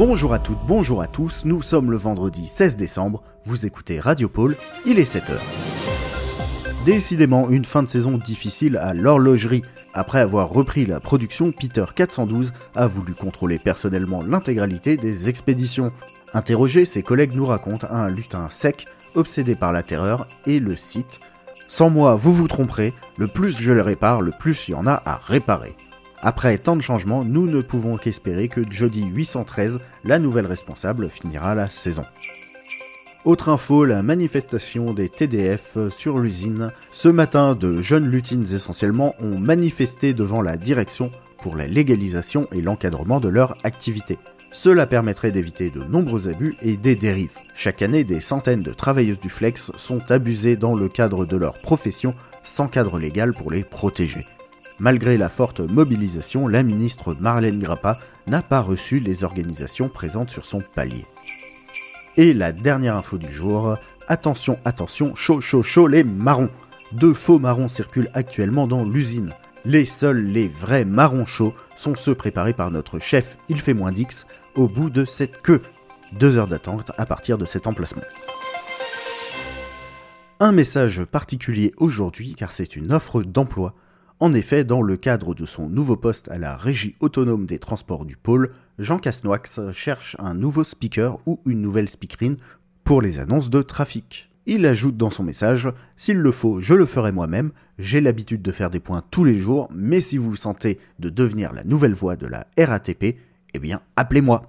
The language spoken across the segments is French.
Bonjour à toutes, bonjour à tous, nous sommes le vendredi 16 décembre, vous écoutez Radio Pôle, il est 7h. Décidément une fin de saison difficile à l'horlogerie. Après avoir repris la production, Peter 412 a voulu contrôler personnellement l'intégralité des expéditions. Interrogé, ses collègues nous racontent un lutin sec, obsédé par la terreur, et le site Sans moi, vous vous tromperez, le plus je le répare, le plus il y en a à réparer. Après tant de changements, nous ne pouvons qu'espérer que Jody 813, la nouvelle responsable, finira la saison. Autre info, la manifestation des TDF sur l'usine. Ce matin, de jeunes lutines essentiellement ont manifesté devant la direction pour la légalisation et l'encadrement de leur activité. Cela permettrait d'éviter de nombreux abus et des dérives. Chaque année, des centaines de travailleuses du flex sont abusées dans le cadre de leur profession sans cadre légal pour les protéger. Malgré la forte mobilisation, la ministre Marlène Grappa n'a pas reçu les organisations présentes sur son palier. Et la dernière info du jour, attention, attention, chaud, chaud, chaud, les marrons. Deux faux marrons circulent actuellement dans l'usine. Les seuls, les vrais marrons chauds sont ceux préparés par notre chef, il fait moins d'X, au bout de cette queue. Deux heures d'attente à partir de cet emplacement. Un message particulier aujourd'hui car c'est une offre d'emploi. En effet, dans le cadre de son nouveau poste à la Régie autonome des transports du pôle, Jean Casnoix cherche un nouveau speaker ou une nouvelle speakerine pour les annonces de trafic. Il ajoute dans son message S'il le faut, je le ferai moi-même. J'ai l'habitude de faire des points tous les jours, mais si vous sentez de devenir la nouvelle voix de la RATP, eh bien, appelez-moi.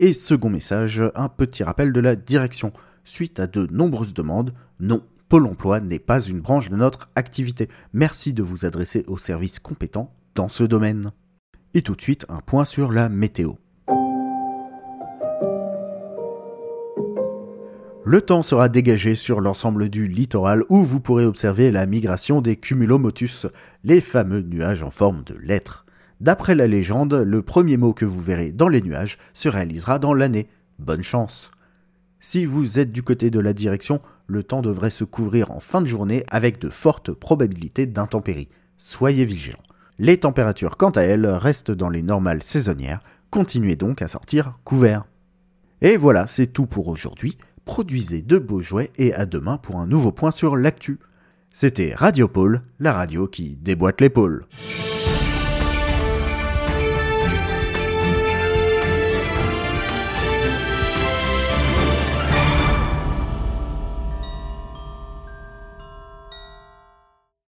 Et second message, un petit rappel de la direction. Suite à de nombreuses demandes, non, Pôle emploi n'est pas une branche de notre activité. Merci de vous adresser aux services compétents dans ce domaine. Et tout de suite, un point sur la météo. Le temps sera dégagé sur l'ensemble du littoral où vous pourrez observer la migration des cumulomotus, les fameux nuages en forme de lettres. D'après la légende, le premier mot que vous verrez dans les nuages se réalisera dans l'année. Bonne chance. Si vous êtes du côté de la direction, le temps devrait se couvrir en fin de journée avec de fortes probabilités d'intempéries. Soyez vigilants. Les températures, quant à elles, restent dans les normales saisonnières. Continuez donc à sortir couverts. Et voilà, c'est tout pour aujourd'hui. Produisez de beaux jouets et à demain pour un nouveau point sur l'actu. C'était Radio Pôle, la radio qui déboîte l'épaule.